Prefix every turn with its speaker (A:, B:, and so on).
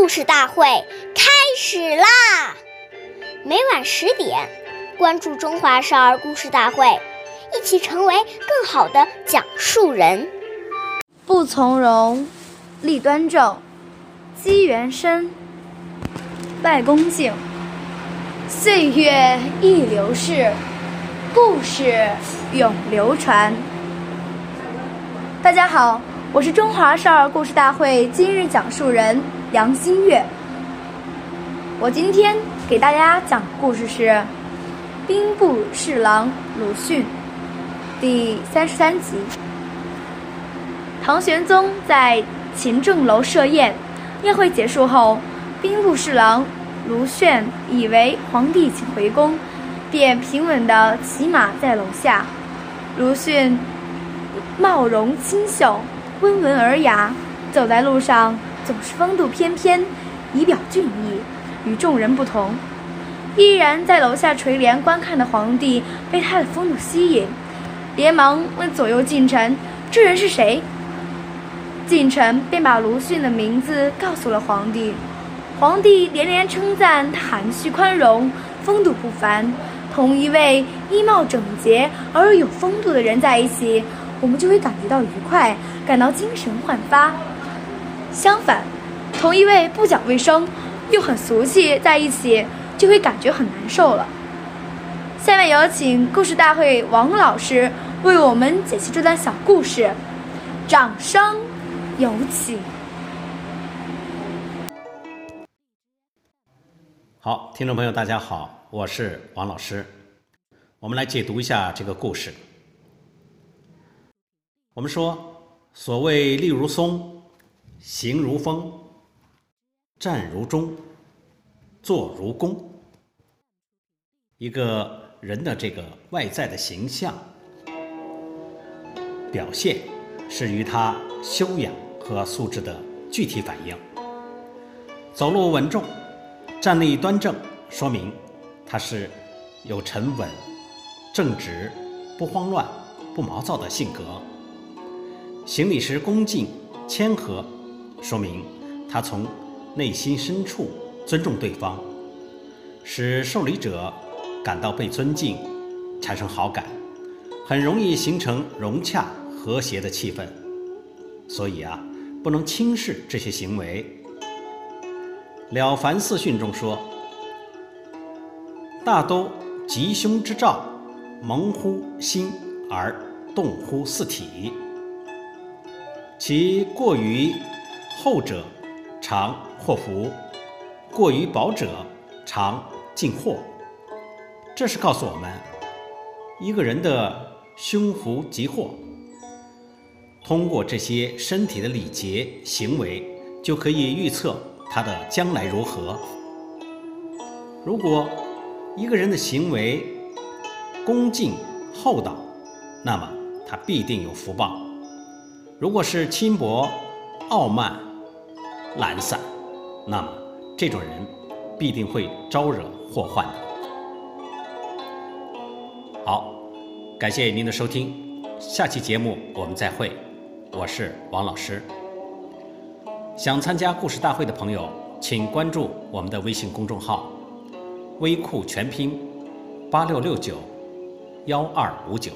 A: 故事大会开始啦！每晚十点，关注《中华少儿故事大会》，一起成为更好的讲述人。
B: 不从容，立端正，积元深，拜恭敬。岁月易流逝，故事永流传。大家好，我是中华少儿故事大会今日讲述人杨新月。我今天给大家讲的故事是《兵部侍郎鲁迅》第三十三集。唐玄宗在勤政楼设宴，宴会结束后，兵部侍郎卢旋以为皇帝请回宫，便平稳地骑马在楼下。卢迅貌容清秀，温文尔雅，走在路上总是风度翩翩，仪表俊逸。与众人不同，依然在楼下垂帘观看的皇帝被他的风度吸引，连忙问左右近臣：“这人是谁？”近臣便把卢迅的名字告诉了皇帝。皇帝连连称赞他含蓄宽容，风度不凡。同一位衣帽整洁而有风度的人在一起，我们就会感觉到愉快，感到精神焕发。相反，同一位不讲卫生。又很俗气，在一起就会感觉很难受了。下面有请故事大会王老师为我们解析这段小故事，掌声有请。
C: 好，听众朋友，大家好，我是王老师。我们来解读一下这个故事。我们说，所谓立如松，行如风。站如钟，坐如弓。一个人的这个外在的形象表现，是与他修养和素质的具体反应。走路稳重，站立端正，说明他是有沉稳、正直、不慌乱、不毛躁的性格。行礼时恭敬谦和，说明他从。内心深处尊重对方，使受礼者感到被尊敬，产生好感，很容易形成融洽和谐的气氛。所以啊，不能轻视这些行为。《了凡四训》中说：“大都吉凶之兆，蒙乎心而动乎四体，其过于后者。”常祸福，过于薄者常进祸。这是告诉我们，一个人的凶福吉祸，通过这些身体的礼节行为，就可以预测他的将来如何。如果一个人的行为恭敬厚道，那么他必定有福报；如果是轻薄傲慢，懒散，那么这种人必定会招惹祸患的。好，感谢您的收听，下期节目我们再会，我是王老师。想参加故事大会的朋友，请关注我们的微信公众号“微库全拼八六六九幺二五九”。